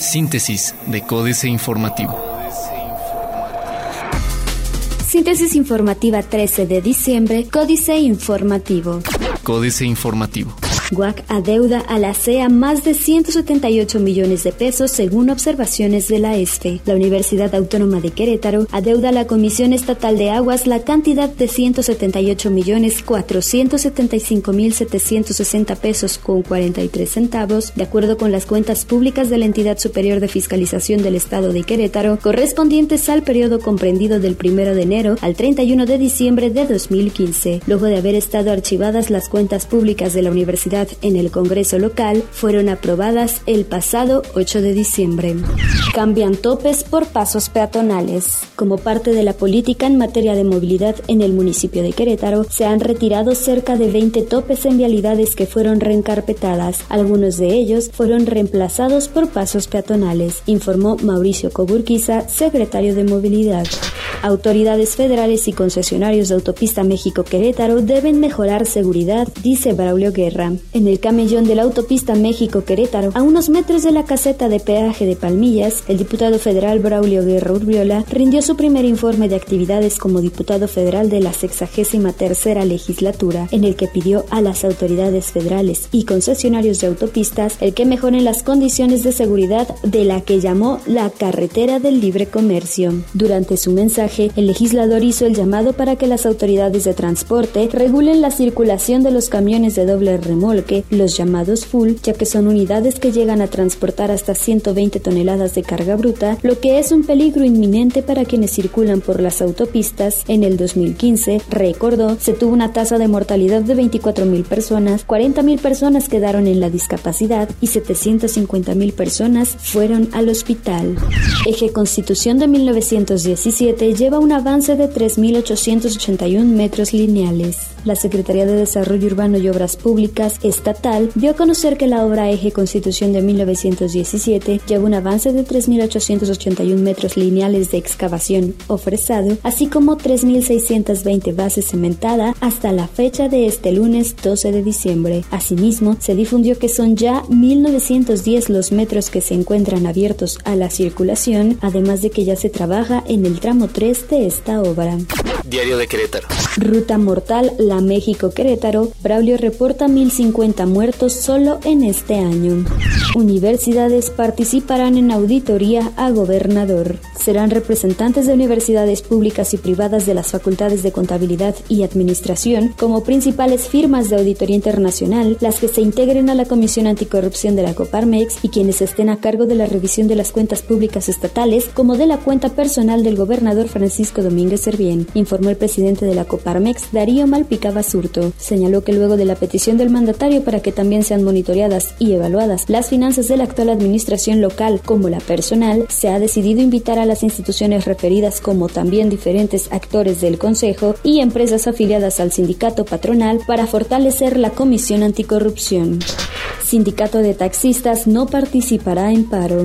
Síntesis de Códice Informativo. Síntesis informativa 13 de diciembre, Códice Informativo. Códice Informativo. GUAC adeuda a la CEA más de 178 millones de pesos según observaciones de la ESFE. La Universidad Autónoma de Querétaro adeuda a la Comisión Estatal de Aguas la cantidad de 178 millones 475 mil 760 pesos con 43 centavos, de acuerdo con las cuentas públicas de la entidad superior de fiscalización del Estado de Querétaro, correspondientes al periodo comprendido del 1 de enero al 31 de diciembre de 2015, luego de haber estado archivadas las cuentas públicas de la Universidad en el Congreso local fueron aprobadas el pasado 8 de diciembre. Cambian topes por pasos peatonales. Como parte de la política en materia de movilidad en el municipio de Querétaro, se han retirado cerca de 20 topes en vialidades que fueron reencarpetadas. Algunos de ellos fueron reemplazados por pasos peatonales, informó Mauricio Coburquiza, secretario de Movilidad. Autoridades federales y concesionarios de Autopista México-Querétaro deben mejorar seguridad, dice Braulio Guerra. En el camellón de la Autopista México-Querétaro, a unos metros de la caseta de peaje de Palmillas, el diputado federal Braulio Guerra Urbiola rindió su primer informe de actividades como diputado federal de la 63 tercera legislatura, en el que pidió a las autoridades federales y concesionarios de autopistas el que mejoren las condiciones de seguridad de la que llamó la carretera del libre comercio. Durante su mensaje, el legislador hizo el llamado para que las autoridades de transporte regulen la circulación de los camiones de doble remolque, los llamados full, ya que son unidades que llegan a transportar hasta 120 toneladas de carga bruta, lo que es un peligro inminente para quienes circulan por las autopistas. En el 2015, recordó, se tuvo una tasa de mortalidad de 24.000 personas, 40.000 personas quedaron en la discapacidad y 750.000 personas fueron al hospital. Eje Constitución de 1917 lleva un avance de 3.881 metros lineales. La Secretaría de Desarrollo Urbano y Obras Públicas Estatal dio a conocer que la obra Eje Constitución de 1917 lleva un avance de 3.881 metros lineales de excavación ofrecido, así como 3.620 bases cementada hasta la fecha de este lunes 12 de diciembre. Asimismo, se difundió que son ya 1.910 los metros que se encuentran abiertos a la circulación, además de que ya se trabaja en el tramo 3 de esta obra. Diario de Querétaro. Ruta mortal La México-Querétaro. Braulio reporta 1050 muertos solo en este año. Universidades participarán en auditoría a gobernador. Serán representantes de universidades públicas y privadas de las facultades de contabilidad y administración como principales firmas de auditoría internacional las que se integren a la Comisión Anticorrupción de la Coparmex y quienes estén a cargo de la revisión de las cuentas públicas estatales como de la cuenta personal del gobernador Francisco Domínguez Servién, informó el presidente de la Coparmex, Darío Malpica Basurto. Señaló que luego de la petición del mandatario para que también sean monitoreadas y evaluadas las finanzas de la actual administración local como la personal, se ha decidido invitar a las instituciones referidas como también diferentes actores del Consejo y empresas afiliadas al sindicato patronal para fortalecer la Comisión Anticorrupción. Sindicato de Taxistas no participará en paro.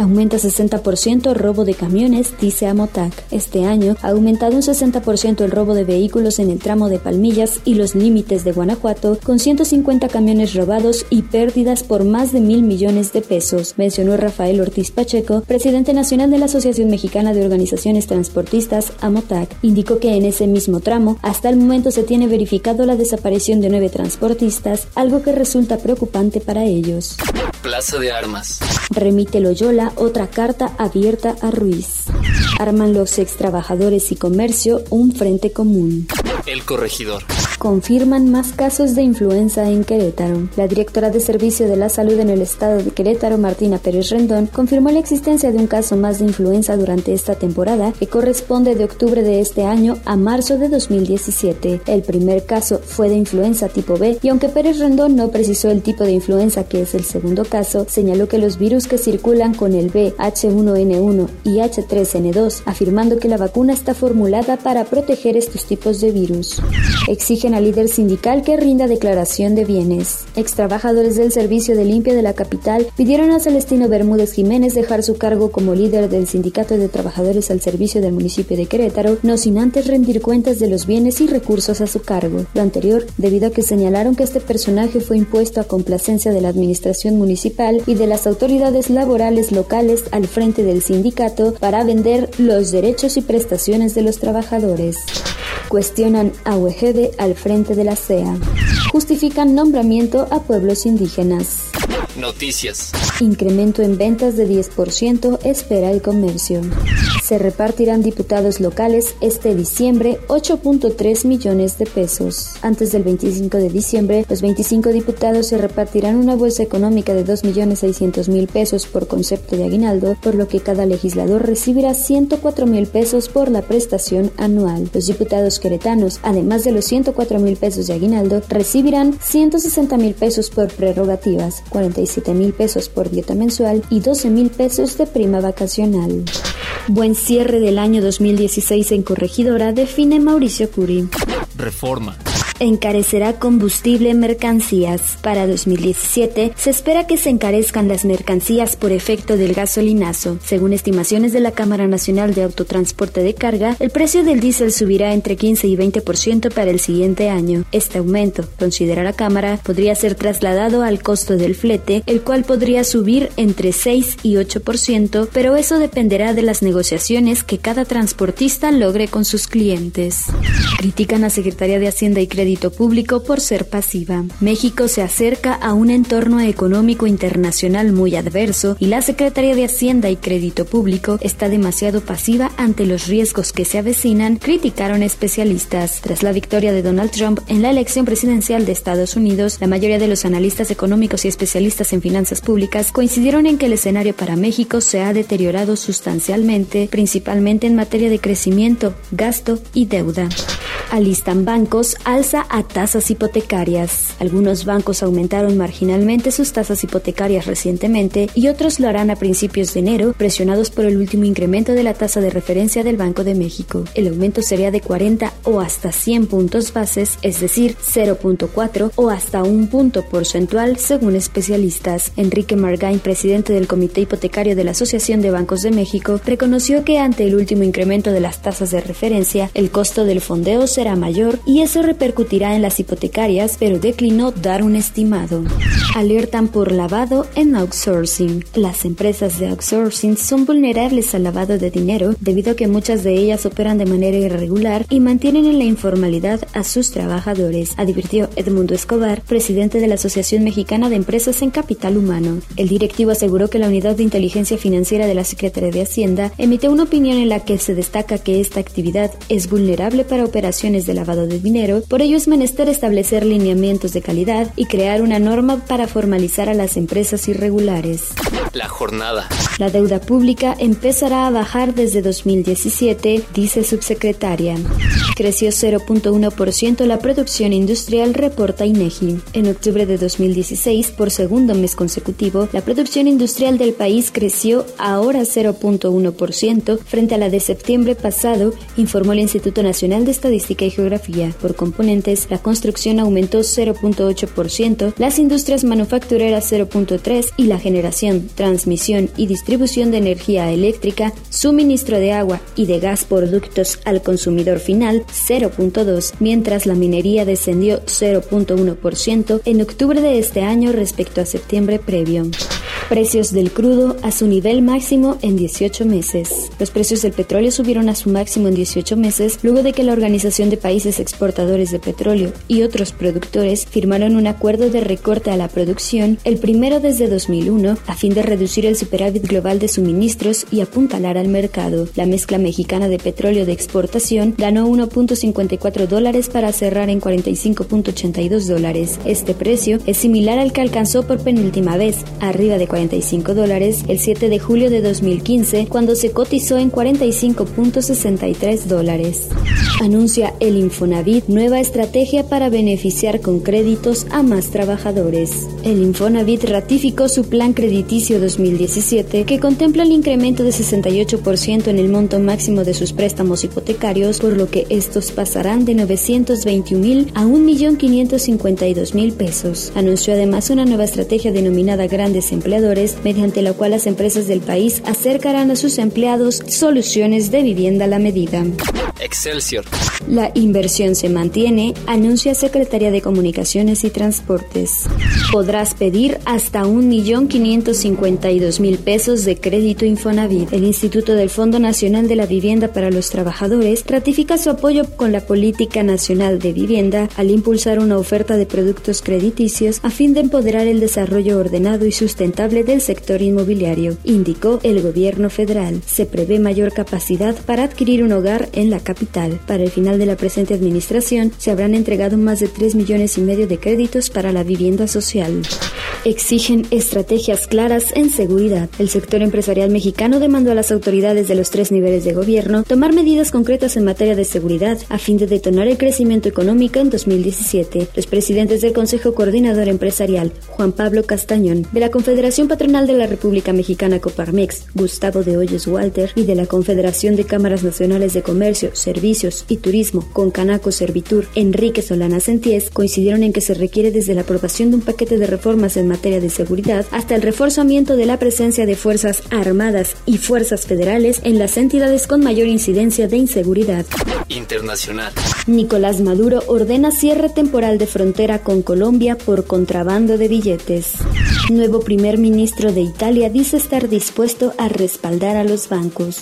Aumenta 60% robo de camiones, dice Amotac. Este año ha aumentado un 60% el robo de vehículos en el tramo de Palmillas y los límites de Guanajuato, con 150 camiones robados y pérdidas por más de mil millones de pesos, mencionó Rafael Ortiz Pacheco, presidente nacional de la Asociación Mexicana de Organizaciones Transportistas, Amotac. Indicó que en ese mismo tramo, hasta el momento se tiene verificado la desaparición de nueve transportistas, algo que resulta preocupante para ellos. Plaza de Armas. Remite Loyola otra carta abierta a Ruiz. Arman los ex trabajadores y comercio un frente común. El corregidor confirman más casos de influenza en Querétaro. La directora de Servicio de la Salud en el estado de Querétaro, Martina Pérez Rendón, confirmó la existencia de un caso más de influenza durante esta temporada que corresponde de octubre de este año a marzo de 2017. El primer caso fue de influenza tipo B y aunque Pérez Rendón no precisó el tipo de influenza que es el segundo caso, señaló que los virus que circulan con el B, H1N1 y H3N2, afirmando que la vacuna está formulada para proteger estos tipos de virus. Exigen al líder sindical que rinda declaración de bienes. Ex trabajadores del Servicio de Limpia de la capital pidieron a Celestino Bermúdez Jiménez dejar su cargo como líder del Sindicato de Trabajadores al servicio del municipio de Querétaro, no sin antes rendir cuentas de los bienes y recursos a su cargo. Lo anterior debido a que señalaron que este personaje fue impuesto a complacencia de la administración municipal y de las autoridades laborales locales al frente del sindicato para vender los derechos y prestaciones de los trabajadores. Cuestionan a Wegede al frente de la CEA. Justifican nombramiento a pueblos indígenas. Noticias. Incremento en ventas de 10% espera el comercio. Se repartirán diputados locales este diciembre 8.3 millones de pesos. Antes del 25 de diciembre, los 25 diputados se repartirán una bolsa económica de 2.600.000 pesos por concepto de aguinaldo, por lo que cada legislador recibirá 104.000 pesos por la prestación anual. Los diputados queretanos, además de los 104.000 pesos de aguinaldo, recibirán 160.000 pesos por prerrogativas, 47 mil pesos por dieta mensual y 12 mil pesos de prima vacacional. Buen cierre del año 2016 en Corregidora define Mauricio Curi. Reforma encarecerá combustible mercancías. Para 2017 se espera que se encarezcan las mercancías por efecto del gasolinazo. Según estimaciones de la Cámara Nacional de Autotransporte de Carga, el precio del diésel subirá entre 15 y 20% para el siguiente año. Este aumento, considera la Cámara, podría ser trasladado al costo del flete, el cual podría subir entre 6 y 8%, pero eso dependerá de las negociaciones que cada transportista logre con sus clientes. Critican a Secretaría de Hacienda y Crédito público por ser pasiva. México se acerca a un entorno económico internacional muy adverso y la Secretaría de Hacienda y Crédito Público está demasiado pasiva ante los riesgos que se avecinan, criticaron especialistas. Tras la victoria de Donald Trump en la elección presidencial de Estados Unidos, la mayoría de los analistas económicos y especialistas en finanzas públicas coincidieron en que el escenario para México se ha deteriorado sustancialmente, principalmente en materia de crecimiento, gasto y deuda. Alistan bancos alza a tasas hipotecarias. Algunos bancos aumentaron marginalmente sus tasas hipotecarias recientemente y otros lo harán a principios de enero, presionados por el último incremento de la tasa de referencia del Banco de México. El aumento sería de 40 o hasta 100 puntos bases, es decir, 0.4 o hasta un punto porcentual, según especialistas. Enrique Margain, presidente del Comité Hipotecario de la Asociación de Bancos de México, reconoció que ante el último incremento de las tasas de referencia, el costo del fondeo será mayor y eso repercutirá en las hipotecarias, pero declinó dar un estimado. Alertan por lavado en outsourcing. Las empresas de outsourcing son vulnerables al lavado de dinero debido a que muchas de ellas operan de manera irregular y mantienen en la informalidad a sus trabajadores, advirtió Edmundo Escobar, presidente de la Asociación Mexicana de Empresas en Capital Humano. El directivo aseguró que la Unidad de Inteligencia Financiera de la Secretaría de Hacienda emitió una opinión en la que se destaca que esta actividad es vulnerable para operaciones de lavado de dinero, por ello es menester establecer lineamientos de calidad y crear una norma para formalizar a las empresas irregulares. La jornada. La deuda pública empezará a bajar desde 2017, dice subsecretaria. Creció 0.1% la producción industrial, reporta INEGI. En octubre de 2016, por segundo mes consecutivo, la producción industrial del país creció ahora 0.1% frente a la de septiembre pasado, informó el Instituto Nacional de Estadística y Geografía. Por componentes, la construcción aumentó 0.8%, las industrias manufactureras 0.3% y la generación, transmisión y distribución de energía eléctrica, suministro de agua y de gas por ductos al consumidor final 0.2, mientras la minería descendió 0.1% en octubre de este año respecto a septiembre previo. Precios del crudo a su nivel máximo en 18 meses. Los precios del petróleo subieron a su máximo en 18 meses luego de que la Organización de Países Exportadores de Petróleo y otros productores firmaron un acuerdo de recorte a la producción, el primero desde 2001, a fin de reducir el superávit global de suministros y apuntalar al mercado. La mezcla mexicana de petróleo de exportación ganó 1.54 dólares para cerrar en 45.82 dólares. Este precio es similar al que alcanzó por penúltima vez, arriba de 45 dólares el 7 de julio de 2015, cuando se cotizó en 45.63 dólares. Anuncia el Infonavit nueva estrategia para beneficiar con créditos a más trabajadores. El Infonavit ratificó su plan crediticio 2017 que contempla el incremento de 68% en el monto máximo de sus préstamos hipotecarios, por lo que estos pasarán de 921 mil a 1.552.000 pesos. Anunció además una nueva estrategia denominada Grandes Empleadores, mediante la cual las empresas del país acercarán a sus empleados soluciones de vivienda a la medida. Excelsior. La inversión se mantiene, anuncia Secretaría de Comunicaciones y Transportes. Podrás pedir hasta 1.552.000 pesos de crédito Infonavit. El Instituto del Fondo Nacional de la Vivienda para los Trabajadores ratifica su apoyo con la Política Nacional de Vivienda al impulsar una oferta de productos crediticios a fin de empoderar el desarrollo ordenado y sustentable del sector inmobiliario, indicó el gobierno federal. Se prevé mayor capacidad para adquirir un hogar en la capital. Para el final de la presente administración, se habrán entregado más de 3 millones y medio de créditos para la vivienda social. Exigen estrategias claras en seguridad. El sector empresarial mexicano demandó a las autoridades de los tres niveles de gobierno tomar medidas concretas en materia de seguridad a fin de detonar el crecimiento económico en 2017. Los presidentes del Consejo Coordinador Empresarial, Juan Pablo Castañón, de la Confederación Patronal de la República Mexicana Coparmex, Gustavo de Hoyos Walter, y de la Confederación de Cámaras Nacionales de Comercio, Servicios y Turismo, con Canaco Servitur, Enrique Solana Senties, coincidieron en que se requiere desde la aprobación de un paquete de reformas en materia de seguridad hasta el reforzamiento de la presencia de Fuerzas Armadas y Fuerzas Federales en las entidades con mayor incidencia de inseguridad. Internacional. Nicolás Maduro ordena cierre temporal de frontera con Colombia por contrabando de billetes. Nuevo primer ministro de Italia dice estar dispuesto a respaldar a los bancos.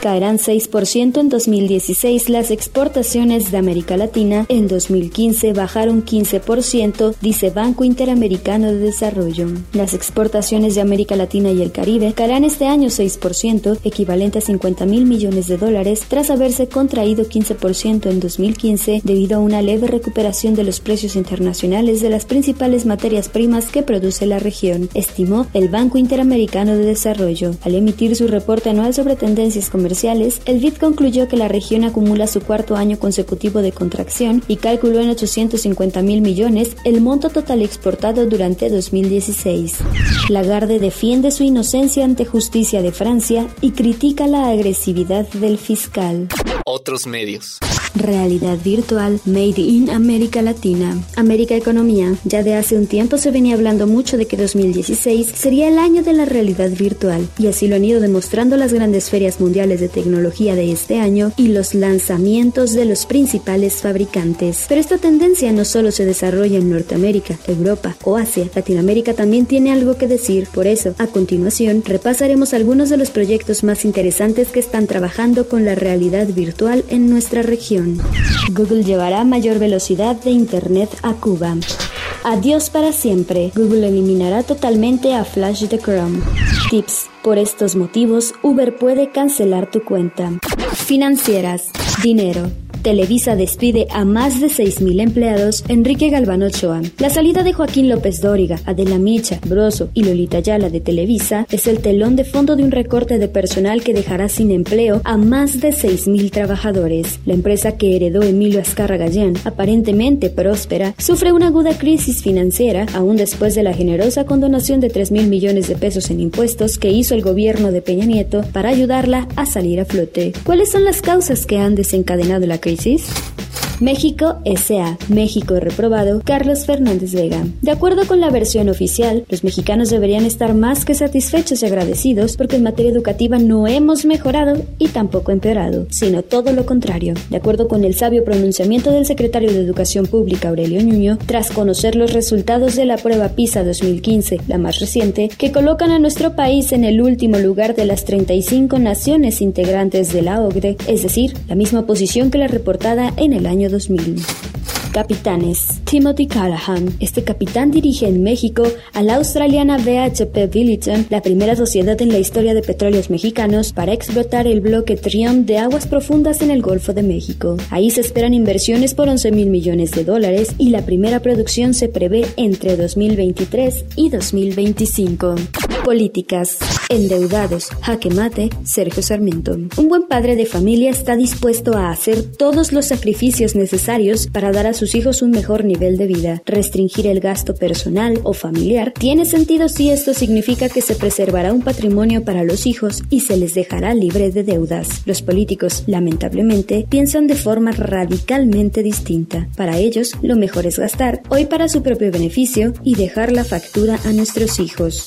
Caerán 6% en 2016 las exportaciones de América Latina. En 2015 bajaron 15%, dice Banco Interamericano de Desarrollo. Las exportaciones de América Latina y el Caribe caerán este año 6%, equivalente a 50 mil millones de dólares, tras haberse contraído 15% en 2015 debido a una leve recuperación de los precios internacionales de las principales materias primas que produce la región, estimó el Banco Interamericano de Desarrollo. Al emitir su reporte anual sobre tendencias comerciales, el BID concluyó que la región acumula su cuarto año consecutivo de contracción y calculó en 850 mil millones el monto total exportado durante 2016. Lagarde defiende su inocencia ante justicia de Francia y critica la agresividad del fiscal. Otros medios. Realidad virtual Made in América Latina. América Economía. Ya de hace un tiempo se venía hablando mucho de que 2016 sería el año de la realidad virtual y así lo han ido demostrando las grandes ferias mundiales de tecnología de este año y los lanzamientos de los principales fabricantes. Pero esta tendencia no solo se desarrolla en Norteamérica, Europa o Asia, Latinoamérica también tiene algo que decir. Por eso, a continuación, repasaremos algunos de los proyectos más interesantes que están trabajando con la realidad virtual en nuestra región. Google llevará mayor velocidad de Internet a Cuba. Adiós para siempre. Google eliminará totalmente a Flash de Chrome. Tips. Por estos motivos, Uber puede cancelar tu cuenta. Financieras. Dinero. Televisa despide a más de 6.000 empleados, Enrique Galván Ochoa. La salida de Joaquín López Dóriga, Adela Micha, Broso y Lolita Yala de Televisa es el telón de fondo de un recorte de personal que dejará sin empleo a más de 6.000 trabajadores. La empresa que heredó Emilio Azcarra Gallán, aparentemente próspera, sufre una aguda crisis financiera aún después de la generosa condonación de 3.000 millones de pesos en impuestos que hizo el gobierno de Peña Nieto para ayudarla a salir a flote. ¿Cuáles son las causas que han desencadenado la crisis? basis. México S.A. México reprobado Carlos Fernández Vega. De acuerdo con la versión oficial, los mexicanos deberían estar más que satisfechos y agradecidos porque en materia educativa no hemos mejorado y tampoco empeorado, sino todo lo contrario. De acuerdo con el sabio pronunciamiento del secretario de Educación Pública Aurelio Nuño, tras conocer los resultados de la prueba PISA 2015, la más reciente, que colocan a nuestro país en el último lugar de las 35 naciones integrantes de la OCDE, es decir, la misma posición que la reportada en el año 2000. Capitanes. Timothy Callahan. Este capitán dirige en México a la australiana BHP Billiton, la primera sociedad en la historia de petróleos mexicanos, para explotar el bloque Triumph de aguas profundas en el Golfo de México. Ahí se esperan inversiones por 11 mil millones de dólares y la primera producción se prevé entre 2023 y 2025. Políticas. Endeudados. Jaque mate. Sergio Sarmiento. Un buen padre de familia está dispuesto a hacer todos los sacrificios necesarios para dar a sus hijos un mejor nivel de vida. Restringir el gasto personal o familiar tiene sentido si esto significa que se preservará un patrimonio para los hijos y se les dejará libre de deudas. Los políticos, lamentablemente, piensan de forma radicalmente distinta. Para ellos, lo mejor es gastar hoy para su propio beneficio y dejar la factura a nuestros hijos.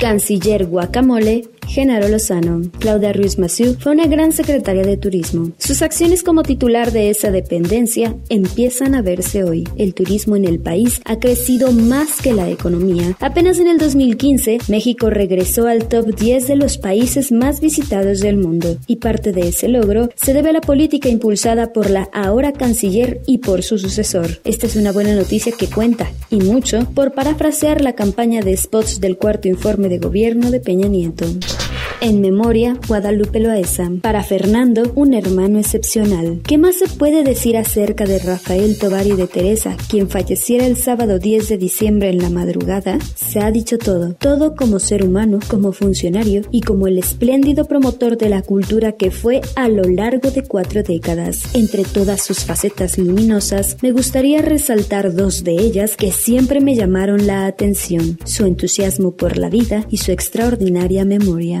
Canciller Guacamole lait Genaro Lozano. Claudia Ruiz Massieu fue una gran secretaria de turismo. Sus acciones como titular de esa dependencia empiezan a verse hoy. El turismo en el país ha crecido más que la economía. Apenas en el 2015, México regresó al top 10 de los países más visitados del mundo. Y parte de ese logro se debe a la política impulsada por la ahora canciller y por su sucesor. Esta es una buena noticia que cuenta, y mucho, por parafrasear la campaña de spots del cuarto informe de gobierno de Peña Nieto. En memoria, Guadalupe Loaesa. Para Fernando, un hermano excepcional. ¿Qué más se puede decir acerca de Rafael Tobar y de Teresa, quien falleciera el sábado 10 de diciembre en la madrugada? Se ha dicho todo. Todo como ser humano, como funcionario y como el espléndido promotor de la cultura que fue a lo largo de cuatro décadas. Entre todas sus facetas luminosas, me gustaría resaltar dos de ellas que siempre me llamaron la atención. Su entusiasmo por la vida y su extraordinaria memoria.